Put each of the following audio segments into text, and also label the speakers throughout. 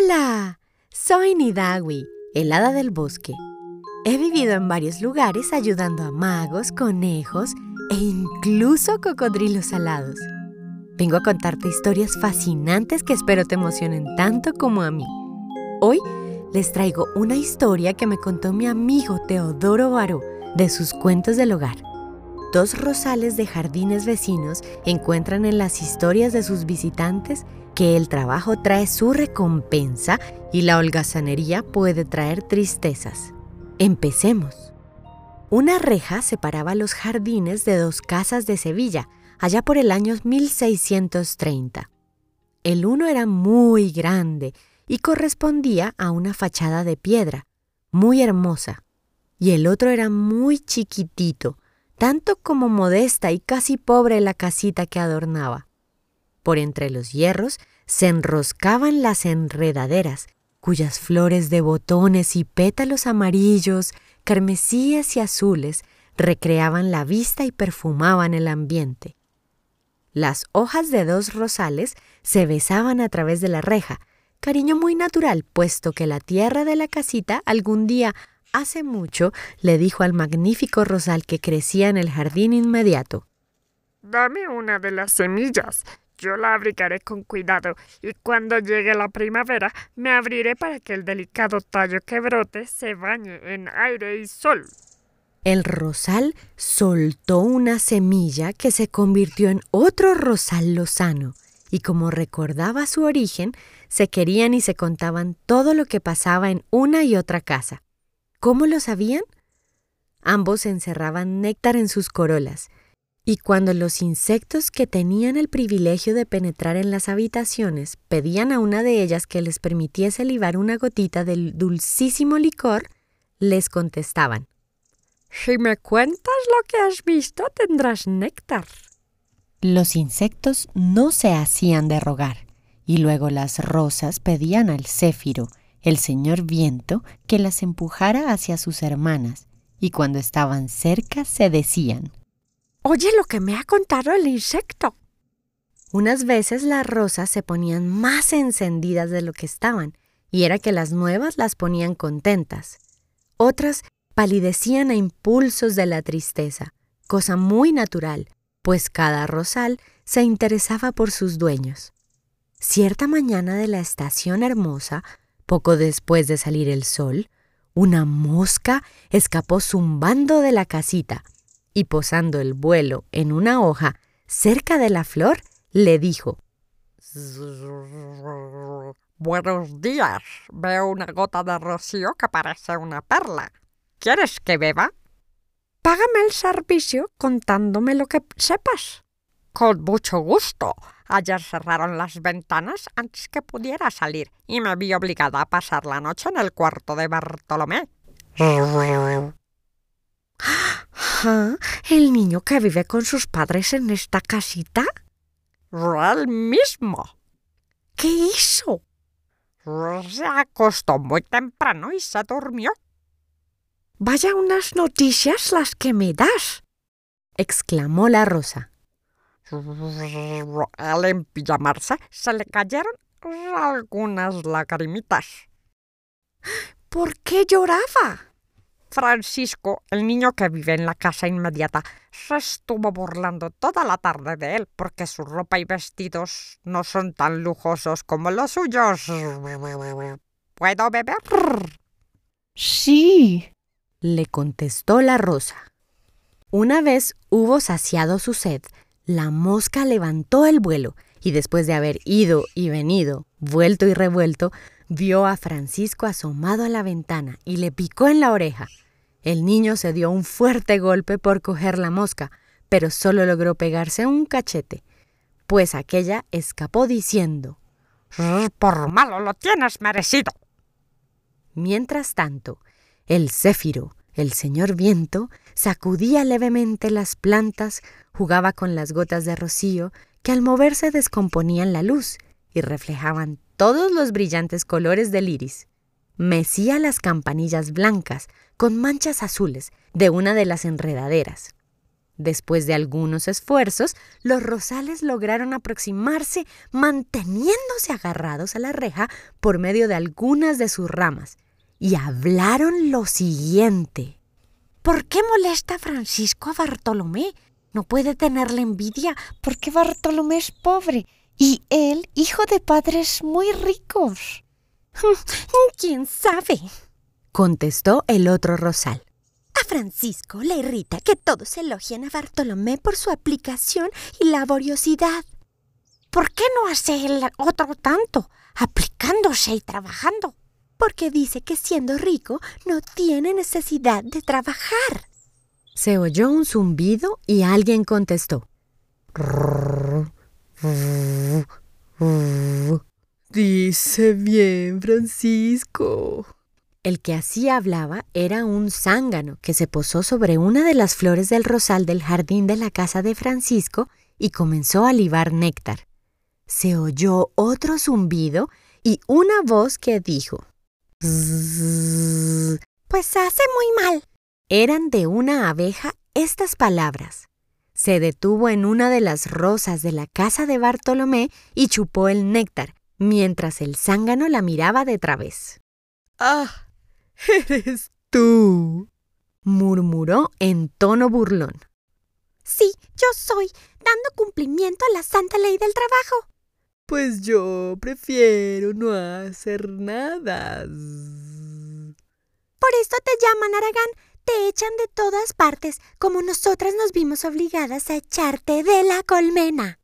Speaker 1: Hola, soy Nidawi, el hada del bosque. He vivido en varios lugares ayudando a magos, conejos e incluso cocodrilos alados. Vengo a contarte historias fascinantes que espero te emocionen tanto como a mí. Hoy les traigo una historia que me contó mi amigo Teodoro Baró de sus cuentos del hogar. Dos rosales de jardines vecinos encuentran en las historias de sus visitantes que el trabajo trae su recompensa y la holgazanería puede traer tristezas. Empecemos. Una reja separaba los jardines de dos casas de Sevilla, allá por el año 1630. El uno era muy grande y correspondía a una fachada de piedra, muy hermosa, y el otro era muy chiquitito, tanto como modesta y casi pobre la casita que adornaba. Por entre los hierros se enroscaban las enredaderas, cuyas flores de botones y pétalos amarillos, carmesíes y azules recreaban la vista y perfumaban el ambiente. Las hojas de dos rosales se besaban a través de la reja, cariño muy natural, puesto que la tierra de la casita algún día hace mucho le dijo al magnífico rosal que crecía en el jardín inmediato.
Speaker 2: Dame una de las semillas. Yo la abrigaré con cuidado y cuando llegue la primavera me abriré para que el delicado tallo que brote se bañe en aire y sol.
Speaker 1: El rosal soltó una semilla que se convirtió en otro rosal lozano y como recordaba su origen, se querían y se contaban todo lo que pasaba en una y otra casa. ¿Cómo lo sabían? Ambos encerraban néctar en sus corolas, y cuando los insectos que tenían el privilegio de penetrar en las habitaciones pedían a una de ellas que les permitiese libar una gotita del dulcísimo licor, les contestaban
Speaker 2: Si me cuentas lo que has visto, tendrás néctar.
Speaker 1: Los insectos no se hacían de rogar, y luego las rosas pedían al céfiro, el señor viento, que las empujara hacia sus hermanas, y cuando estaban cerca se decían
Speaker 2: Oye lo que me ha contado el insecto.
Speaker 1: Unas veces las rosas se ponían más encendidas de lo que estaban, y era que las nuevas las ponían contentas. Otras palidecían a impulsos de la tristeza, cosa muy natural, pues cada rosal se interesaba por sus dueños. Cierta mañana de la estación hermosa, poco después de salir el sol, una mosca escapó zumbando de la casita y posando el vuelo en una hoja cerca de la flor, le dijo
Speaker 2: Buenos días. Veo una gota de rocío que parece una perla. ¿Quieres que beba? Págame el servicio contándome lo que sepas. Con mucho gusto. Ayer cerraron las ventanas antes que pudiera salir y me vi obligada a pasar la noche en el cuarto de Bartolomé.
Speaker 1: ¿El niño que vive con sus padres en esta casita?
Speaker 2: El mismo.
Speaker 1: ¿Qué hizo?
Speaker 2: Se acostó muy temprano y se durmió.
Speaker 1: Vaya unas noticias las que me das, exclamó la rosa.
Speaker 2: Al empijamarse se le cayeron algunas lagrimitas.
Speaker 1: ¿Por qué lloraba?
Speaker 2: Francisco, el niño que vive en la casa inmediata, se estuvo burlando toda la tarde de él porque su ropa y vestidos no son tan lujosos como los suyos. ¿Puedo beber?
Speaker 1: Sí, le contestó la rosa. Una vez hubo saciado su sed, la mosca levantó el vuelo y después de haber ido y venido, vuelto y revuelto, vio a Francisco asomado a la ventana y le picó en la oreja. El niño se dio un fuerte golpe por coger la mosca, pero solo logró pegarse un cachete, pues aquella escapó diciendo
Speaker 2: Por malo lo tienes merecido.
Speaker 1: Mientras tanto, el céfiro, el señor viento, sacudía levemente las plantas, jugaba con las gotas de rocío que al moverse descomponían la luz y reflejaban todos los brillantes colores del iris. Mecía las campanillas blancas con manchas azules de una de las enredaderas. Después de algunos esfuerzos, los rosales lograron aproximarse manteniéndose agarrados a la reja por medio de algunas de sus ramas y hablaron lo siguiente.
Speaker 3: ¿Por qué molesta Francisco a Bartolomé? No puede tenerle envidia porque Bartolomé es pobre y él hijo de padres muy ricos.
Speaker 1: ¿Quién sabe? contestó el otro rosal. A Francisco le irrita que todos elogien a Bartolomé por su aplicación y laboriosidad.
Speaker 3: ¿Por qué no hace el otro tanto, aplicándose y trabajando?
Speaker 1: Porque dice que siendo rico no tiene necesidad de trabajar. Se oyó un zumbido y alguien contestó.
Speaker 4: Dice bien, Francisco.
Speaker 1: El que así hablaba era un zángano que se posó sobre una de las flores del rosal del jardín de la casa de Francisco y comenzó a libar néctar. Se oyó otro zumbido y una voz que dijo
Speaker 3: Pues hace muy mal.
Speaker 1: Eran de una abeja estas palabras. Se detuvo en una de las rosas de la casa de Bartolomé y chupó el néctar, mientras el zángano la miraba de través.
Speaker 4: ¡Ah! Eres tú,
Speaker 1: murmuró en tono burlón.
Speaker 3: Sí, yo soy, dando cumplimiento a la santa ley del trabajo.
Speaker 4: Pues yo prefiero no hacer nada.
Speaker 3: Por esto te llaman, Aragán. Te echan de todas partes, como nosotras nos vimos obligadas a echarte de la colmena.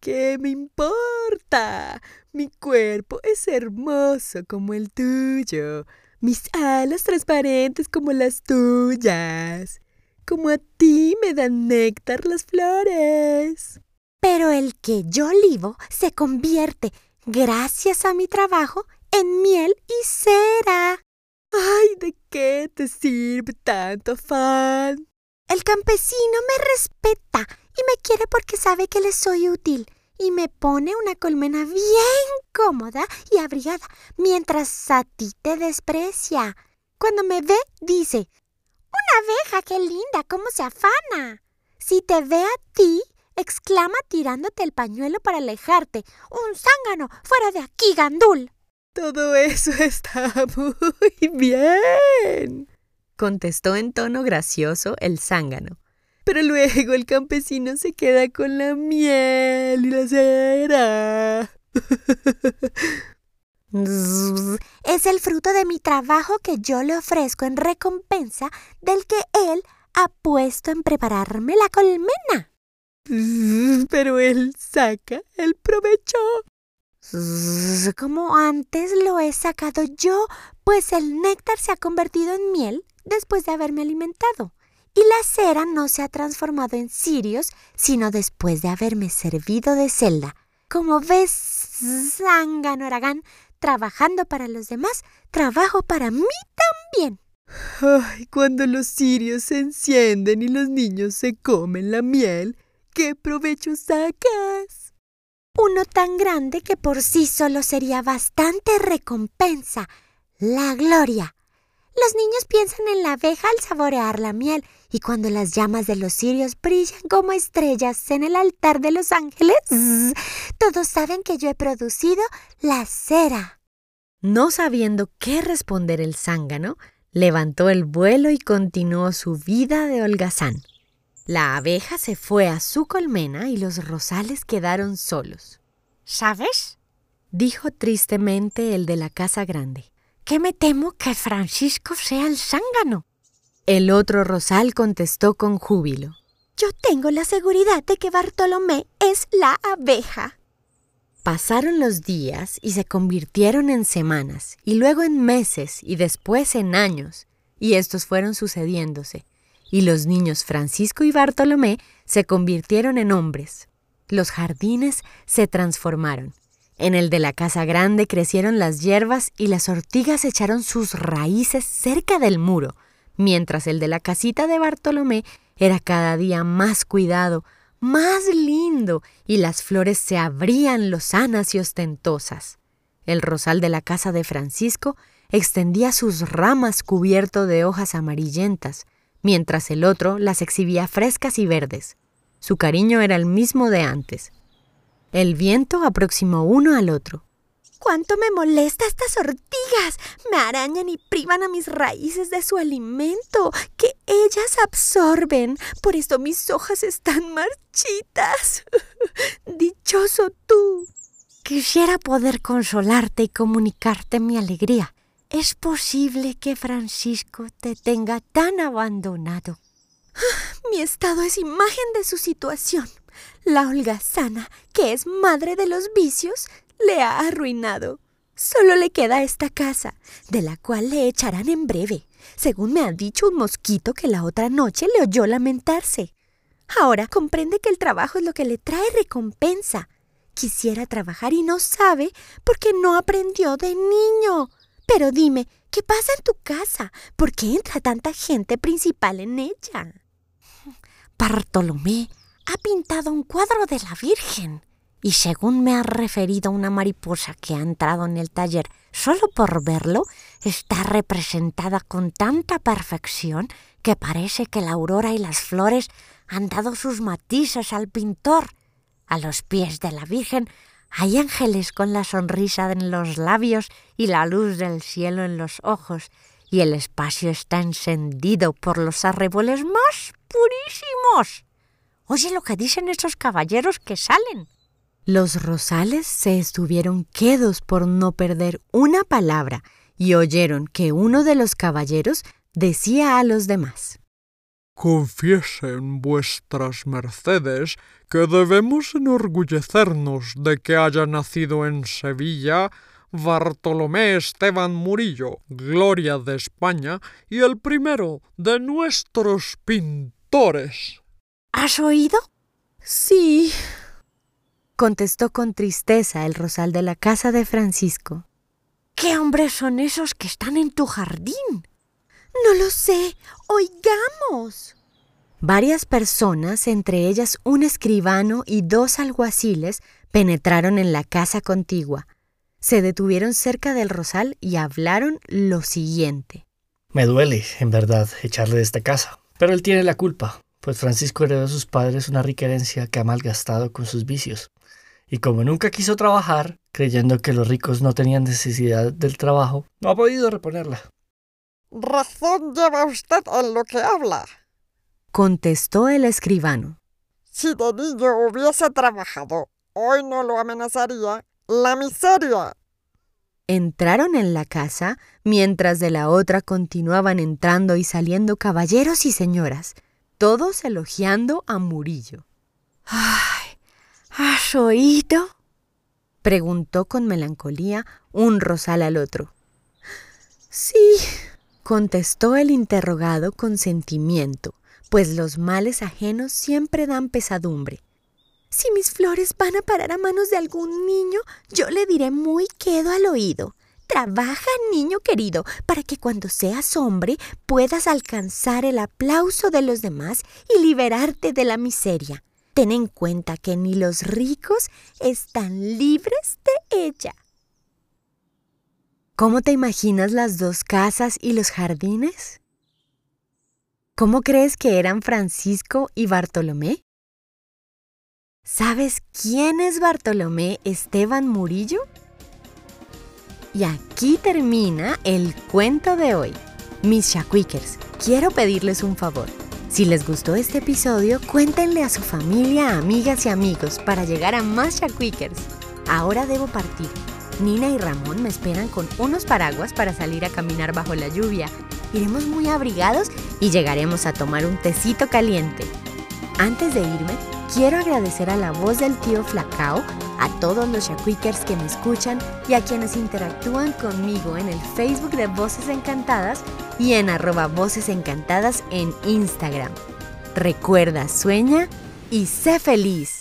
Speaker 4: ¿Qué me importa? Mi cuerpo es hermoso como el tuyo mis alas transparentes como las tuyas, como a ti me dan néctar las flores.
Speaker 3: Pero el que yo libo se convierte, gracias a mi trabajo, en miel y cera.
Speaker 4: ¡Ay, de qué te sirve tanto afán!
Speaker 3: El campesino me respeta y me quiere porque sabe que le soy útil y me pone una colmena bien cómoda y abrigada, mientras a ti te desprecia. Cuando me ve, dice, Una abeja, qué linda, cómo se afana. Si te ve a ti, exclama tirándote el pañuelo para alejarte. Un zángano, fuera de aquí, gandul.
Speaker 4: Todo eso está muy bien,
Speaker 1: contestó en tono gracioso el zángano.
Speaker 4: Pero luego el campesino se queda con la miel y la cera.
Speaker 3: Es el fruto de mi trabajo que yo le ofrezco en recompensa del que él ha puesto en prepararme la colmena.
Speaker 4: Pero él saca el provecho.
Speaker 3: Como antes lo he sacado yo, pues el néctar se ha convertido en miel después de haberme alimentado y la cera no se ha transformado en cirios, sino después de haberme servido de celda. Como ves, Zángano Aragán, trabajando para los demás, trabajo para mí también.
Speaker 4: Ay, cuando los cirios se encienden y los niños se comen la miel, ¿qué provecho sacas?
Speaker 3: Uno tan grande que por sí solo sería bastante recompensa, la gloria. Los niños piensan en la abeja al saborear la miel y cuando las llamas de los cirios brillan como estrellas en el altar de los ángeles, todos saben que yo he producido la cera.
Speaker 1: No sabiendo qué responder el zángano, levantó el vuelo y continuó su vida de holgazán. La abeja se fue a su colmena y los rosales quedaron solos.
Speaker 3: ¿Sabes?
Speaker 1: dijo tristemente el de la casa grande.
Speaker 3: ¿Qué me temo que Francisco sea el zángano.
Speaker 1: El otro rosal contestó con júbilo.
Speaker 3: Yo tengo la seguridad de que Bartolomé es la abeja.
Speaker 1: Pasaron los días y se convirtieron en semanas, y luego en meses, y después en años, y estos fueron sucediéndose, y los niños Francisco y Bartolomé se convirtieron en hombres. Los jardines se transformaron. En el de la casa grande crecieron las hierbas y las ortigas echaron sus raíces cerca del muro, mientras el de la casita de Bartolomé era cada día más cuidado, más lindo, y las flores se abrían lozanas y ostentosas. El rosal de la casa de Francisco extendía sus ramas cubierto de hojas amarillentas, mientras el otro las exhibía frescas y verdes. Su cariño era el mismo de antes. El viento aproximó uno al otro.
Speaker 3: ¡Cuánto me molesta estas ortigas! Me arañan y privan a mis raíces de su alimento, que ellas absorben. Por esto mis hojas están marchitas. Dichoso tú.
Speaker 1: Quisiera poder consolarte y comunicarte mi alegría. ¿Es posible que Francisco te tenga tan abandonado?
Speaker 3: Mi estado es imagen de su situación. La holgazana, que es madre de los vicios, le ha arruinado. Solo le queda esta casa, de la cual le echarán en breve, según me ha dicho un mosquito que la otra noche le oyó lamentarse. Ahora comprende que el trabajo es lo que le trae recompensa. Quisiera trabajar y no sabe porque no aprendió de niño. Pero dime, ¿qué pasa en tu casa? ¿Por qué entra tanta gente principal en ella?
Speaker 1: Bartolomé ha pintado un cuadro de la Virgen y según me ha referido una mariposa que ha entrado en el taller solo por verlo, está representada con tanta perfección que parece que la aurora y las flores han dado sus matices al pintor. A los pies de la Virgen hay ángeles con la sonrisa en los labios y la luz del cielo en los ojos, y el espacio está encendido por los arreboles más purísimos. Oye lo que dicen esos caballeros que salen. Los rosales se estuvieron quedos por no perder una palabra y oyeron que uno de los caballeros decía a los demás.
Speaker 5: Confiesen vuestras mercedes que debemos enorgullecernos de que haya nacido en Sevilla Bartolomé Esteban Murillo, gloria de España, y el primero de nuestros pintores.
Speaker 1: ¿Has oído?
Speaker 3: Sí,
Speaker 1: contestó con tristeza el rosal de la casa de Francisco. ¿Qué hombres son esos que están en tu jardín?
Speaker 3: No lo sé. Oigamos.
Speaker 1: Varias personas, entre ellas un escribano y dos alguaciles, penetraron en la casa contigua. Se detuvieron cerca del rosal y hablaron lo siguiente.
Speaker 6: Me duele, en verdad, echarle de esta casa, pero él tiene la culpa, pues Francisco heredó a sus padres una rica herencia que ha malgastado con sus vicios y como nunca quiso trabajar, creyendo que los ricos no tenían necesidad del trabajo, no ha podido reponerla.
Speaker 2: Razón lleva usted en lo que habla,
Speaker 1: contestó el escribano.
Speaker 2: Si de niño hubiese trabajado, hoy no lo amenazaría la miseria.
Speaker 1: Entraron en la casa mientras de la otra continuaban entrando y saliendo caballeros y señoras, todos elogiando a Murillo. ¿Has oído? preguntó con melancolía un rosal al otro.
Speaker 3: Sí,
Speaker 1: contestó el interrogado con sentimiento, pues los males ajenos siempre dan pesadumbre.
Speaker 3: Si mis flores van a parar a manos de algún niño, yo le diré muy quedo al oído. Trabaja, niño querido, para que cuando seas hombre puedas alcanzar el aplauso de los demás y liberarte de la miseria. Ten en cuenta que ni los ricos están libres de ella.
Speaker 1: ¿Cómo te imaginas las dos casas y los jardines? ¿Cómo crees que eran Francisco y Bartolomé? ¿Sabes quién es Bartolomé Esteban Murillo? Y aquí termina el cuento de hoy. Mis Shaquikers, quiero pedirles un favor. Si les gustó este episodio, cuéntenle a su familia, amigas y amigos para llegar a más Shaquikers. Ahora debo partir. Nina y Ramón me esperan con unos paraguas para salir a caminar bajo la lluvia. Iremos muy abrigados y llegaremos a tomar un tecito caliente. Antes de irme, quiero agradecer a la voz del tío Flacao, a todos los Shaquikers que me escuchan y a quienes interactúan conmigo en el Facebook de Voces Encantadas y en arroba Voces Encantadas en Instagram. Recuerda, sueña y sé feliz.